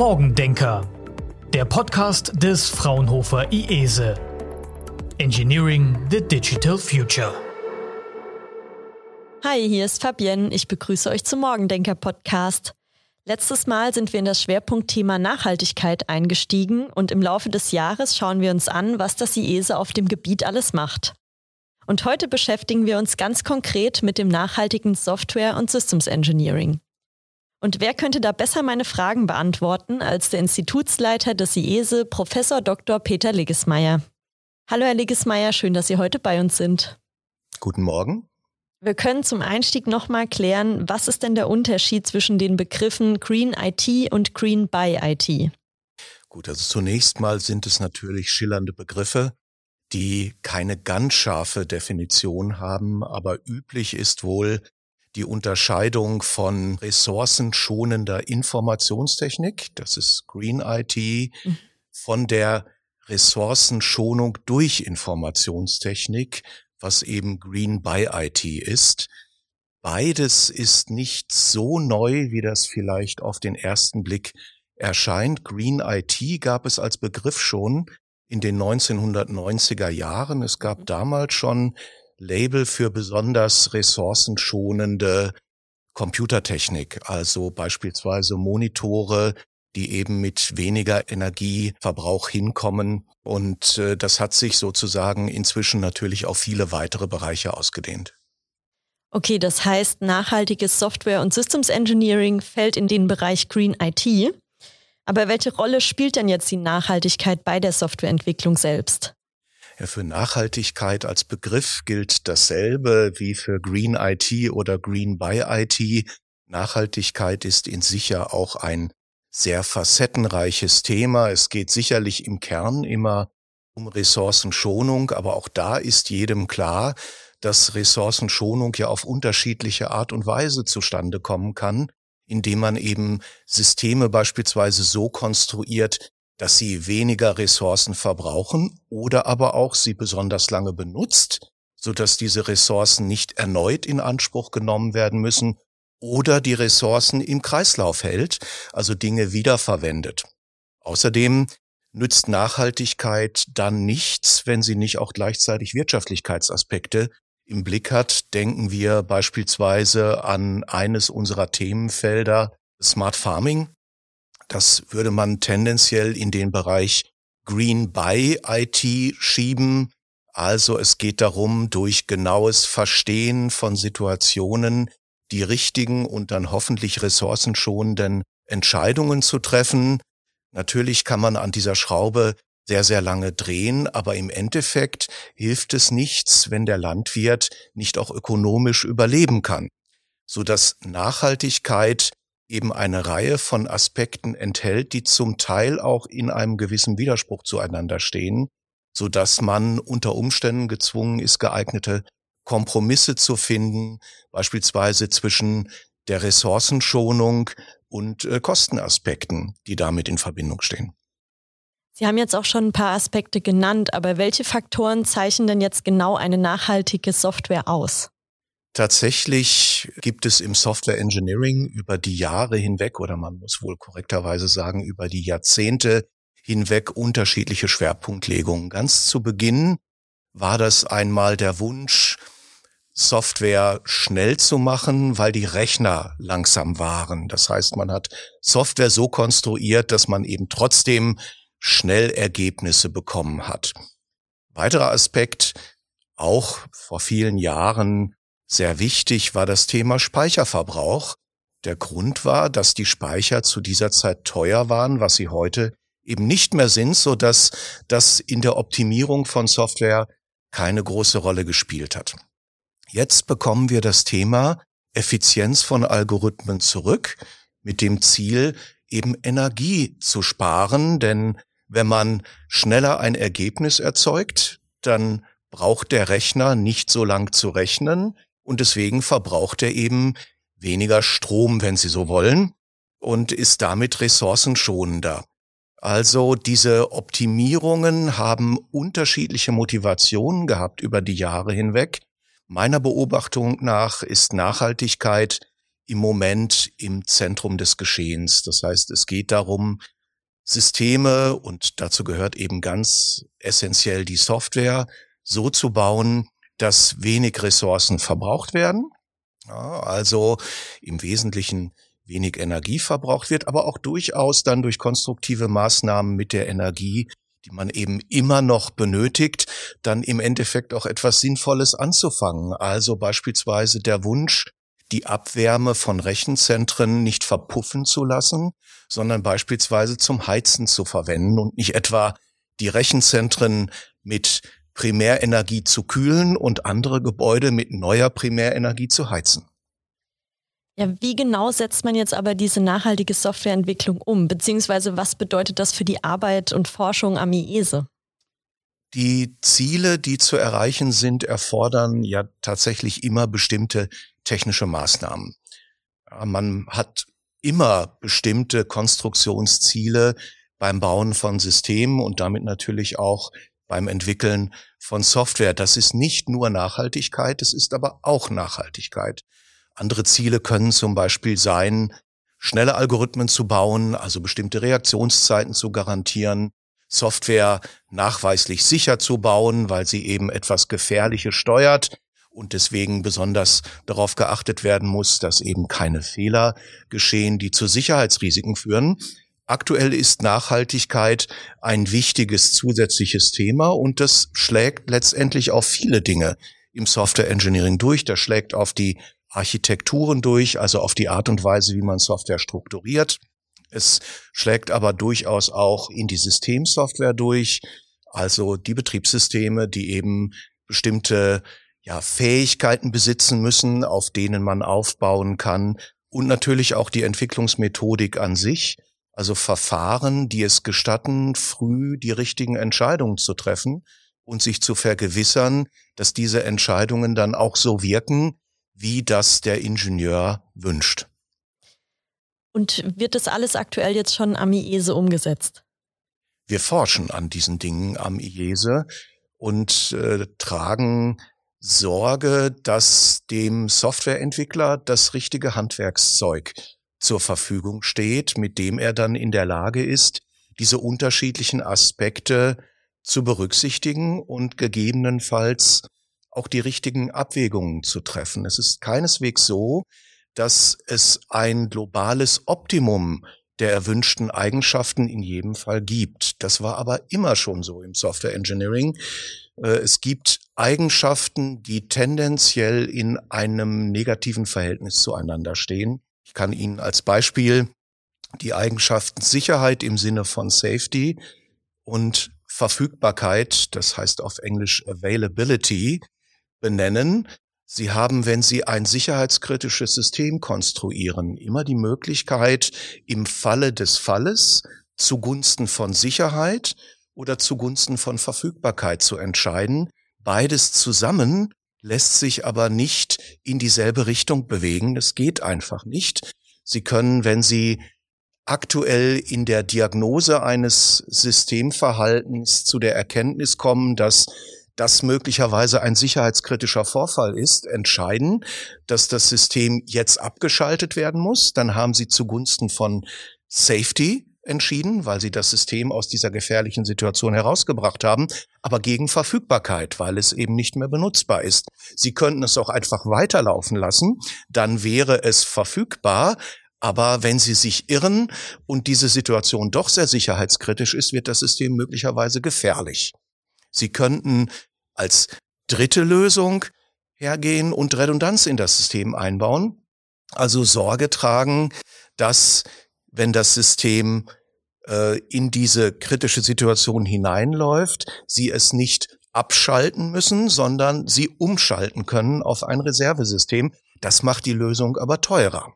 Morgendenker, der Podcast des Fraunhofer IESE. Engineering the Digital Future. Hi, hier ist Fabienne. Ich begrüße euch zum Morgendenker Podcast. Letztes Mal sind wir in das Schwerpunktthema Nachhaltigkeit eingestiegen und im Laufe des Jahres schauen wir uns an, was das IESE auf dem Gebiet alles macht. Und heute beschäftigen wir uns ganz konkret mit dem nachhaltigen Software- und Systems Engineering. Und wer könnte da besser meine Fragen beantworten als der Institutsleiter des IESE, Professor Dr. Peter Liggesmeier. Hallo Herr Liggesmeier, schön, dass Sie heute bei uns sind. Guten Morgen. Wir können zum Einstieg nochmal klären, was ist denn der Unterschied zwischen den Begriffen Green IT und Green by IT? Gut, also zunächst mal sind es natürlich schillernde Begriffe, die keine ganz scharfe Definition haben, aber üblich ist wohl, die Unterscheidung von ressourcenschonender Informationstechnik, das ist Green IT, mhm. von der Ressourcenschonung durch Informationstechnik, was eben Green by IT ist. Beides ist nicht so neu, wie das vielleicht auf den ersten Blick erscheint. Green IT gab es als Begriff schon in den 1990er Jahren. Es gab mhm. damals schon Label für besonders ressourcenschonende Computertechnik, also beispielsweise Monitore, die eben mit weniger Energieverbrauch hinkommen. Und äh, das hat sich sozusagen inzwischen natürlich auf viele weitere Bereiche ausgedehnt. Okay, das heißt, nachhaltiges Software- und Systems Engineering fällt in den Bereich Green IT. Aber welche Rolle spielt denn jetzt die Nachhaltigkeit bei der Softwareentwicklung selbst? Für Nachhaltigkeit als Begriff gilt dasselbe wie für Green IT oder Green by IT. Nachhaltigkeit ist in sich ja auch ein sehr facettenreiches Thema. Es geht sicherlich im Kern immer um Ressourcenschonung, aber auch da ist jedem klar, dass Ressourcenschonung ja auf unterschiedliche Art und Weise zustande kommen kann, indem man eben Systeme beispielsweise so konstruiert, dass sie weniger Ressourcen verbrauchen oder aber auch sie besonders lange benutzt, so dass diese Ressourcen nicht erneut in Anspruch genommen werden müssen oder die Ressourcen im Kreislauf hält, also Dinge wiederverwendet. Außerdem nützt Nachhaltigkeit dann nichts, wenn sie nicht auch gleichzeitig Wirtschaftlichkeitsaspekte im Blick hat. Denken wir beispielsweise an eines unserer Themenfelder Smart Farming. Das würde man tendenziell in den Bereich Green by IT schieben. Also es geht darum, durch genaues Verstehen von Situationen die richtigen und dann hoffentlich ressourcenschonenden Entscheidungen zu treffen. Natürlich kann man an dieser Schraube sehr, sehr lange drehen, aber im Endeffekt hilft es nichts, wenn der Landwirt nicht auch ökonomisch überleben kann, so dass Nachhaltigkeit eben eine Reihe von Aspekten enthält, die zum Teil auch in einem gewissen Widerspruch zueinander stehen, so dass man unter Umständen gezwungen ist, geeignete Kompromisse zu finden, beispielsweise zwischen der Ressourcenschonung und äh, Kostenaspekten, die damit in Verbindung stehen. Sie haben jetzt auch schon ein paar Aspekte genannt, aber welche Faktoren zeichnen denn jetzt genau eine nachhaltige Software aus? Tatsächlich gibt es im Software Engineering über die Jahre hinweg oder man muss wohl korrekterweise sagen über die Jahrzehnte hinweg unterschiedliche Schwerpunktlegungen. Ganz zu Beginn war das einmal der Wunsch, Software schnell zu machen, weil die Rechner langsam waren. Das heißt, man hat Software so konstruiert, dass man eben trotzdem schnell Ergebnisse bekommen hat. Weiterer Aspekt, auch vor vielen Jahren sehr wichtig war das Thema Speicherverbrauch. Der Grund war, dass die Speicher zu dieser Zeit teuer waren, was sie heute eben nicht mehr sind, so dass das in der Optimierung von Software keine große Rolle gespielt hat. Jetzt bekommen wir das Thema Effizienz von Algorithmen zurück mit dem Ziel, eben Energie zu sparen, denn wenn man schneller ein Ergebnis erzeugt, dann braucht der Rechner nicht so lang zu rechnen, und deswegen verbraucht er eben weniger Strom, wenn Sie so wollen, und ist damit ressourcenschonender. Also diese Optimierungen haben unterschiedliche Motivationen gehabt über die Jahre hinweg. Meiner Beobachtung nach ist Nachhaltigkeit im Moment im Zentrum des Geschehens. Das heißt, es geht darum, Systeme, und dazu gehört eben ganz essentiell die Software, so zu bauen, dass wenig Ressourcen verbraucht werden. Ja, also im Wesentlichen wenig Energie verbraucht wird, aber auch durchaus dann durch konstruktive Maßnahmen mit der Energie, die man eben immer noch benötigt, dann im Endeffekt auch etwas Sinnvolles anzufangen. Also beispielsweise der Wunsch, die Abwärme von Rechenzentren nicht verpuffen zu lassen, sondern beispielsweise zum Heizen zu verwenden und nicht etwa die Rechenzentren mit Primärenergie zu kühlen und andere Gebäude mit neuer Primärenergie zu heizen. Ja, wie genau setzt man jetzt aber diese nachhaltige Softwareentwicklung um? Beziehungsweise was bedeutet das für die Arbeit und Forschung am IESE? Die Ziele, die zu erreichen sind, erfordern ja tatsächlich immer bestimmte technische Maßnahmen. Man hat immer bestimmte Konstruktionsziele beim Bauen von Systemen und damit natürlich auch beim Entwickeln von Software. Das ist nicht nur Nachhaltigkeit, es ist aber auch Nachhaltigkeit. Andere Ziele können zum Beispiel sein, schnelle Algorithmen zu bauen, also bestimmte Reaktionszeiten zu garantieren, Software nachweislich sicher zu bauen, weil sie eben etwas Gefährliches steuert und deswegen besonders darauf geachtet werden muss, dass eben keine Fehler geschehen, die zu Sicherheitsrisiken führen. Aktuell ist Nachhaltigkeit ein wichtiges zusätzliches Thema und das schlägt letztendlich auf viele Dinge im Software Engineering durch. Das schlägt auf die Architekturen durch, also auf die Art und Weise, wie man Software strukturiert. Es schlägt aber durchaus auch in die Systemsoftware durch, also die Betriebssysteme, die eben bestimmte ja, Fähigkeiten besitzen müssen, auf denen man aufbauen kann und natürlich auch die Entwicklungsmethodik an sich, also Verfahren, die es gestatten, früh die richtigen Entscheidungen zu treffen und sich zu vergewissern, dass diese Entscheidungen dann auch so wirken, wie das der Ingenieur wünscht. Und wird das alles aktuell jetzt schon am IESE umgesetzt? Wir forschen an diesen Dingen am IESE und äh, tragen Sorge, dass dem Softwareentwickler das richtige Handwerkszeug zur Verfügung steht, mit dem er dann in der Lage ist, diese unterschiedlichen Aspekte zu berücksichtigen und gegebenenfalls auch die richtigen Abwägungen zu treffen. Es ist keineswegs so, dass es ein globales Optimum der erwünschten Eigenschaften in jedem Fall gibt. Das war aber immer schon so im Software Engineering. Äh, es gibt Eigenschaften, die tendenziell in einem negativen Verhältnis zueinander stehen. Ich kann Ihnen als Beispiel die Eigenschaften Sicherheit im Sinne von Safety und Verfügbarkeit, das heißt auf Englisch Availability, benennen. Sie haben, wenn Sie ein sicherheitskritisches System konstruieren, immer die Möglichkeit, im Falle des Falles zugunsten von Sicherheit oder zugunsten von Verfügbarkeit zu entscheiden. Beides zusammen lässt sich aber nicht in dieselbe Richtung bewegen. Das geht einfach nicht. Sie können, wenn Sie aktuell in der Diagnose eines Systemverhaltens zu der Erkenntnis kommen, dass das möglicherweise ein sicherheitskritischer Vorfall ist, entscheiden, dass das System jetzt abgeschaltet werden muss. Dann haben Sie zugunsten von Safety entschieden, weil sie das System aus dieser gefährlichen Situation herausgebracht haben, aber gegen Verfügbarkeit, weil es eben nicht mehr benutzbar ist. Sie könnten es auch einfach weiterlaufen lassen, dann wäre es verfügbar, aber wenn Sie sich irren und diese Situation doch sehr sicherheitskritisch ist, wird das System möglicherweise gefährlich. Sie könnten als dritte Lösung hergehen und Redundanz in das System einbauen. Also Sorge tragen, dass wenn das System äh, in diese kritische Situation hineinläuft, sie es nicht abschalten müssen, sondern sie umschalten können auf ein Reservesystem. Das macht die Lösung aber teurer.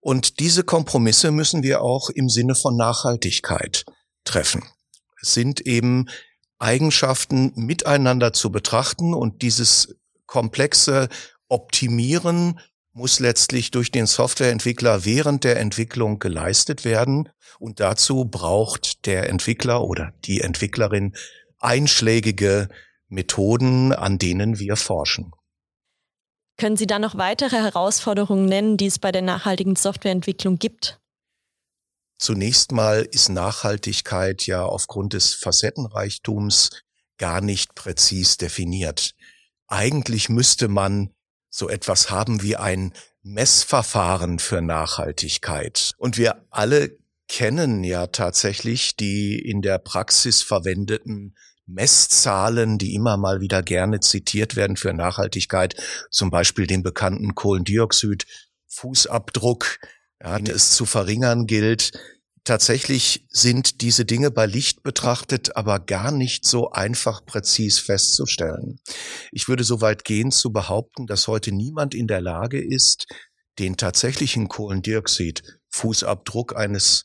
Und diese Kompromisse müssen wir auch im Sinne von Nachhaltigkeit treffen. Es sind eben Eigenschaften miteinander zu betrachten und dieses komplexe Optimieren muss letztlich durch den Softwareentwickler während der Entwicklung geleistet werden. Und dazu braucht der Entwickler oder die Entwicklerin einschlägige Methoden, an denen wir forschen. Können Sie da noch weitere Herausforderungen nennen, die es bei der nachhaltigen Softwareentwicklung gibt? Zunächst mal ist Nachhaltigkeit ja aufgrund des Facettenreichtums gar nicht präzis definiert. Eigentlich müsste man so etwas haben wie ein Messverfahren für Nachhaltigkeit. Und wir alle kennen ja tatsächlich die in der Praxis verwendeten Messzahlen, die immer mal wieder gerne zitiert werden für Nachhaltigkeit, zum Beispiel den bekannten Kohlendioxid-Fußabdruck, ja, den es zu verringern gilt. Tatsächlich sind diese Dinge bei Licht betrachtet aber gar nicht so einfach präzis festzustellen. Ich würde so weit gehen zu behaupten, dass heute niemand in der Lage ist, den tatsächlichen Kohlendioxid-Fußabdruck eines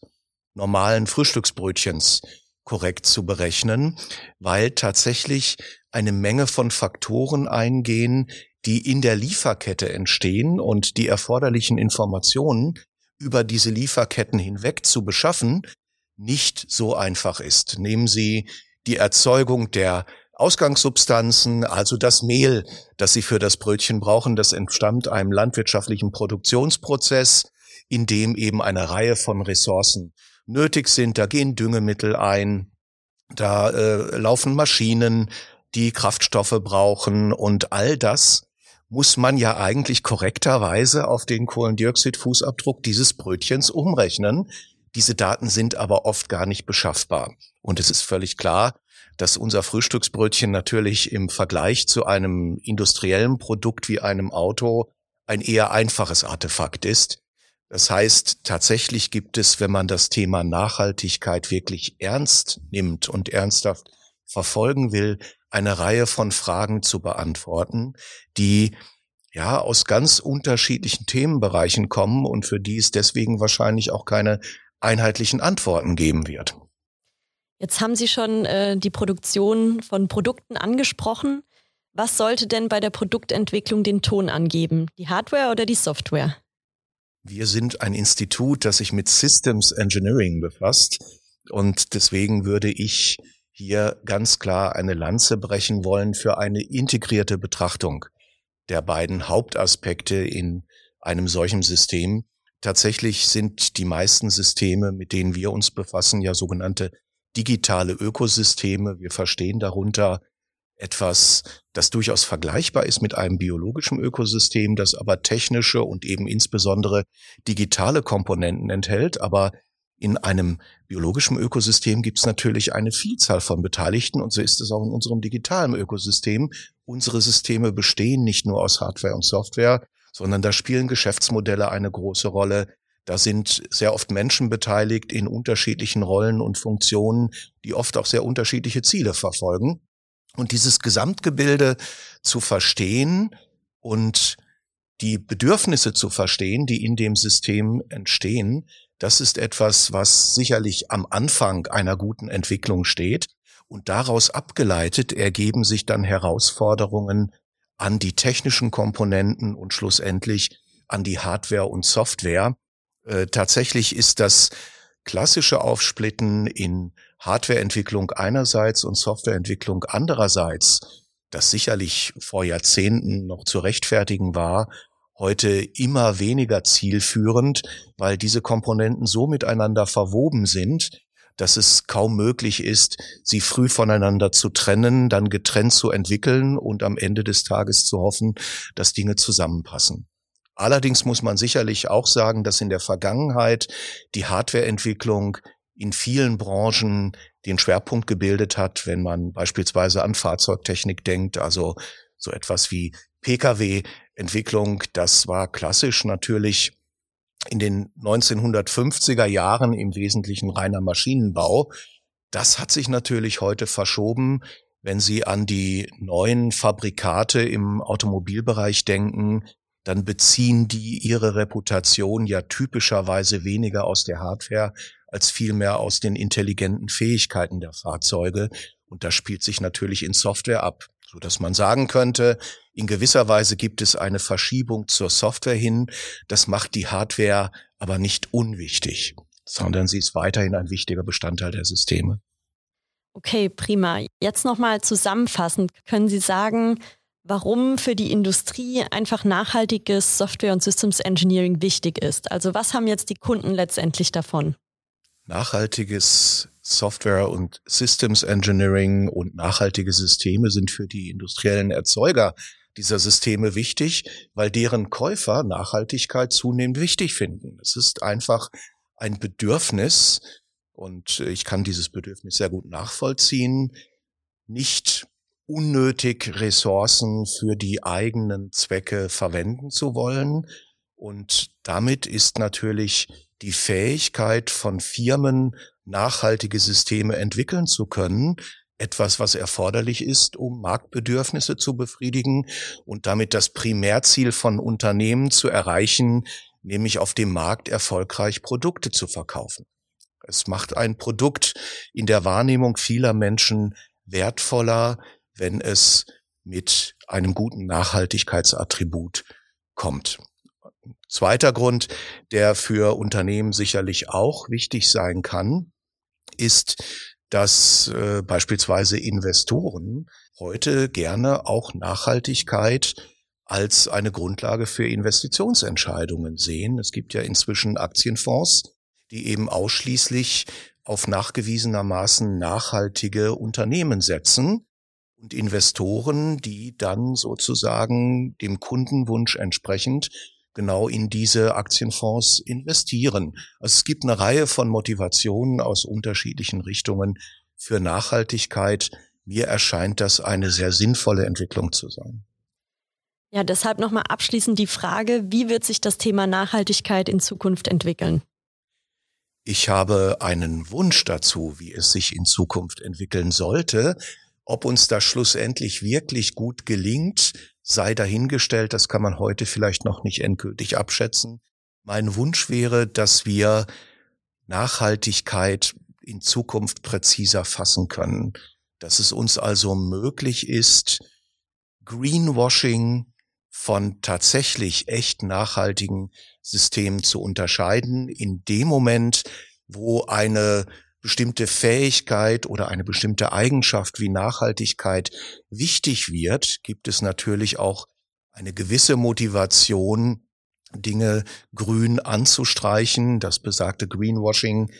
normalen Frühstücksbrötchens korrekt zu berechnen, weil tatsächlich eine Menge von Faktoren eingehen, die in der Lieferkette entstehen und die erforderlichen Informationen über diese Lieferketten hinweg zu beschaffen, nicht so einfach ist. Nehmen Sie die Erzeugung der Ausgangssubstanzen, also das Mehl, das Sie für das Brötchen brauchen, das entstammt einem landwirtschaftlichen Produktionsprozess, in dem eben eine Reihe von Ressourcen nötig sind. Da gehen Düngemittel ein, da äh, laufen Maschinen, die Kraftstoffe brauchen und all das muss man ja eigentlich korrekterweise auf den Kohlendioxidfußabdruck dieses Brötchens umrechnen. Diese Daten sind aber oft gar nicht beschaffbar. Und es ist völlig klar, dass unser Frühstücksbrötchen natürlich im Vergleich zu einem industriellen Produkt wie einem Auto ein eher einfaches Artefakt ist. Das heißt, tatsächlich gibt es, wenn man das Thema Nachhaltigkeit wirklich ernst nimmt und ernsthaft verfolgen will, eine Reihe von Fragen zu beantworten, die ja aus ganz unterschiedlichen Themenbereichen kommen und für die es deswegen wahrscheinlich auch keine einheitlichen Antworten geben wird. Jetzt haben Sie schon äh, die Produktion von Produkten angesprochen. Was sollte denn bei der Produktentwicklung den Ton angeben? Die Hardware oder die Software? Wir sind ein Institut, das sich mit Systems Engineering befasst. Und deswegen würde ich hier ganz klar eine Lanze brechen wollen für eine integrierte Betrachtung der beiden Hauptaspekte in einem solchen System. Tatsächlich sind die meisten Systeme, mit denen wir uns befassen, ja sogenannte digitale Ökosysteme. Wir verstehen darunter etwas, das durchaus vergleichbar ist mit einem biologischen Ökosystem, das aber technische und eben insbesondere digitale Komponenten enthält. Aber in einem biologischen Ökosystem gibt es natürlich eine Vielzahl von Beteiligten und so ist es auch in unserem digitalen Ökosystem. Unsere Systeme bestehen nicht nur aus Hardware und Software, sondern da spielen Geschäftsmodelle eine große Rolle. Da sind sehr oft Menschen beteiligt in unterschiedlichen Rollen und Funktionen, die oft auch sehr unterschiedliche Ziele verfolgen. Und dieses Gesamtgebilde zu verstehen und die Bedürfnisse zu verstehen, die in dem System entstehen, das ist etwas, was sicherlich am Anfang einer guten Entwicklung steht. Und daraus abgeleitet ergeben sich dann Herausforderungen an die technischen Komponenten und schlussendlich an die Hardware und Software. Äh, tatsächlich ist das klassische Aufsplitten in Hardwareentwicklung einerseits und Softwareentwicklung andererseits, das sicherlich vor Jahrzehnten noch zu rechtfertigen war, heute immer weniger zielführend, weil diese Komponenten so miteinander verwoben sind, dass es kaum möglich ist, sie früh voneinander zu trennen, dann getrennt zu entwickeln und am Ende des Tages zu hoffen, dass Dinge zusammenpassen. Allerdings muss man sicherlich auch sagen, dass in der Vergangenheit die Hardwareentwicklung in vielen Branchen den Schwerpunkt gebildet hat, wenn man beispielsweise an Fahrzeugtechnik denkt, also so etwas wie Pkw-Entwicklung, das war klassisch natürlich in den 1950er Jahren im Wesentlichen reiner Maschinenbau. Das hat sich natürlich heute verschoben, wenn Sie an die neuen Fabrikate im Automobilbereich denken, dann beziehen die ihre Reputation ja typischerweise weniger aus der Hardware als vielmehr aus den intelligenten Fähigkeiten der Fahrzeuge. Und das spielt sich natürlich in Software ab, so dass man sagen könnte, in gewisser Weise gibt es eine Verschiebung zur Software hin. Das macht die Hardware aber nicht unwichtig, sondern sie ist weiterhin ein wichtiger Bestandteil der Systeme. Okay, prima. Jetzt nochmal zusammenfassend. Können Sie sagen, warum für die Industrie einfach nachhaltiges Software- und Systems Engineering wichtig ist. Also was haben jetzt die Kunden letztendlich davon? Nachhaltiges Software- und Systems Engineering und nachhaltige Systeme sind für die industriellen Erzeuger dieser Systeme wichtig, weil deren Käufer Nachhaltigkeit zunehmend wichtig finden. Es ist einfach ein Bedürfnis und ich kann dieses Bedürfnis sehr gut nachvollziehen, nicht unnötig Ressourcen für die eigenen Zwecke verwenden zu wollen. Und damit ist natürlich die Fähigkeit von Firmen, nachhaltige Systeme entwickeln zu können, etwas, was erforderlich ist, um Marktbedürfnisse zu befriedigen und damit das Primärziel von Unternehmen zu erreichen, nämlich auf dem Markt erfolgreich Produkte zu verkaufen. Es macht ein Produkt in der Wahrnehmung vieler Menschen wertvoller, wenn es mit einem guten Nachhaltigkeitsattribut kommt. Zweiter Grund, der für Unternehmen sicherlich auch wichtig sein kann, ist, dass äh, beispielsweise Investoren heute gerne auch Nachhaltigkeit als eine Grundlage für Investitionsentscheidungen sehen. Es gibt ja inzwischen Aktienfonds, die eben ausschließlich auf nachgewiesenermaßen nachhaltige Unternehmen setzen und Investoren, die dann sozusagen dem Kundenwunsch entsprechend genau in diese Aktienfonds investieren. Also es gibt eine Reihe von Motivationen aus unterschiedlichen Richtungen für Nachhaltigkeit. Mir erscheint das eine sehr sinnvolle Entwicklung zu sein. Ja, deshalb nochmal abschließend die Frage, wie wird sich das Thema Nachhaltigkeit in Zukunft entwickeln? Ich habe einen Wunsch dazu, wie es sich in Zukunft entwickeln sollte. Ob uns das schlussendlich wirklich gut gelingt, sei dahingestellt, das kann man heute vielleicht noch nicht endgültig abschätzen. Mein Wunsch wäre, dass wir Nachhaltigkeit in Zukunft präziser fassen können, dass es uns also möglich ist, Greenwashing von tatsächlich echt nachhaltigen Systemen zu unterscheiden, in dem Moment, wo eine bestimmte Fähigkeit oder eine bestimmte Eigenschaft wie Nachhaltigkeit wichtig wird, gibt es natürlich auch eine gewisse Motivation, Dinge grün anzustreichen. Das besagte Greenwashing.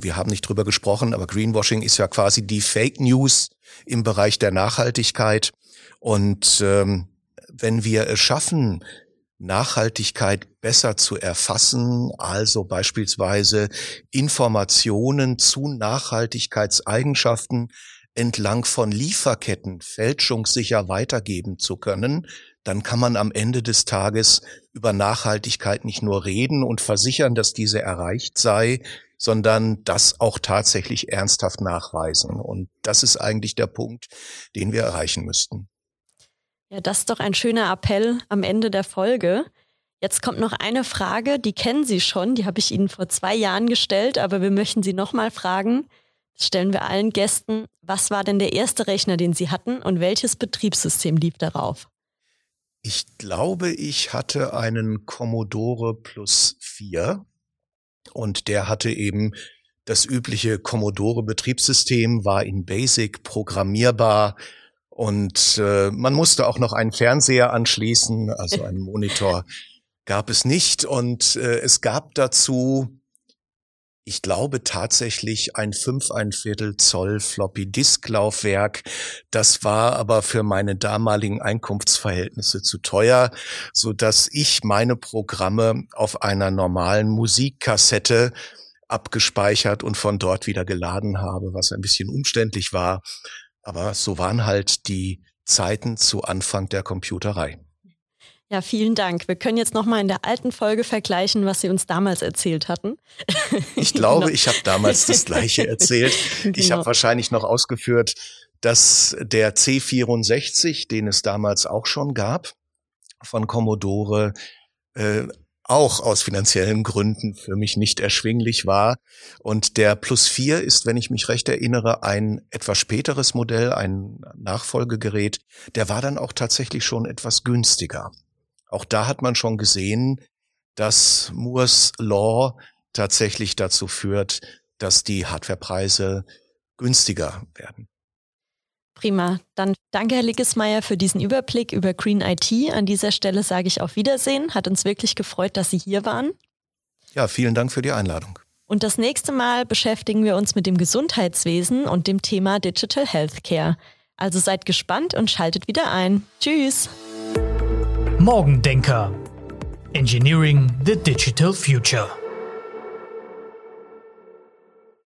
Wir haben nicht drüber gesprochen, aber Greenwashing ist ja quasi die Fake News im Bereich der Nachhaltigkeit. Und ähm, wenn wir es schaffen, Nachhaltigkeit besser zu erfassen, also beispielsweise Informationen zu Nachhaltigkeitseigenschaften entlang von Lieferketten fälschungssicher weitergeben zu können, dann kann man am Ende des Tages über Nachhaltigkeit nicht nur reden und versichern, dass diese erreicht sei, sondern das auch tatsächlich ernsthaft nachweisen. Und das ist eigentlich der Punkt, den wir erreichen müssten. Ja, das ist doch ein schöner Appell am Ende der Folge. Jetzt kommt noch eine Frage, die kennen Sie schon, die habe ich Ihnen vor zwei Jahren gestellt, aber wir möchten Sie nochmal fragen. Das stellen wir allen Gästen. Was war denn der erste Rechner, den Sie hatten und welches Betriebssystem lief darauf? Ich glaube, ich hatte einen Commodore Plus 4 und der hatte eben das übliche Commodore Betriebssystem, war in Basic programmierbar, und äh, man musste auch noch einen Fernseher anschließen, also einen Monitor gab es nicht. Und äh, es gab dazu, ich glaube tatsächlich ein 5 ein Viertel Zoll Floppy Disk Laufwerk. Das war aber für meine damaligen Einkunftsverhältnisse zu teuer, so dass ich meine Programme auf einer normalen Musikkassette abgespeichert und von dort wieder geladen habe, was ein bisschen umständlich war. Aber so waren halt die Zeiten zu Anfang der Computerei. Ja, vielen Dank. Wir können jetzt noch mal in der alten Folge vergleichen, was Sie uns damals erzählt hatten. Ich glaube, genau. ich habe damals das Gleiche erzählt. genau. Ich habe wahrscheinlich noch ausgeführt, dass der C64, den es damals auch schon gab, von Commodore äh, auch aus finanziellen Gründen für mich nicht erschwinglich war. Und der Plus 4 ist, wenn ich mich recht erinnere, ein etwas späteres Modell, ein Nachfolgegerät. Der war dann auch tatsächlich schon etwas günstiger. Auch da hat man schon gesehen, dass Moores Law tatsächlich dazu führt, dass die Hardwarepreise günstiger werden. Prima. Dann danke, Herr Liggesmeier, für diesen Überblick über Green IT. An dieser Stelle sage ich auf Wiedersehen. Hat uns wirklich gefreut, dass Sie hier waren. Ja, vielen Dank für die Einladung. Und das nächste Mal beschäftigen wir uns mit dem Gesundheitswesen und dem Thema Digital Healthcare. Also seid gespannt und schaltet wieder ein. Tschüss. Morgendenker. Engineering the Digital Future.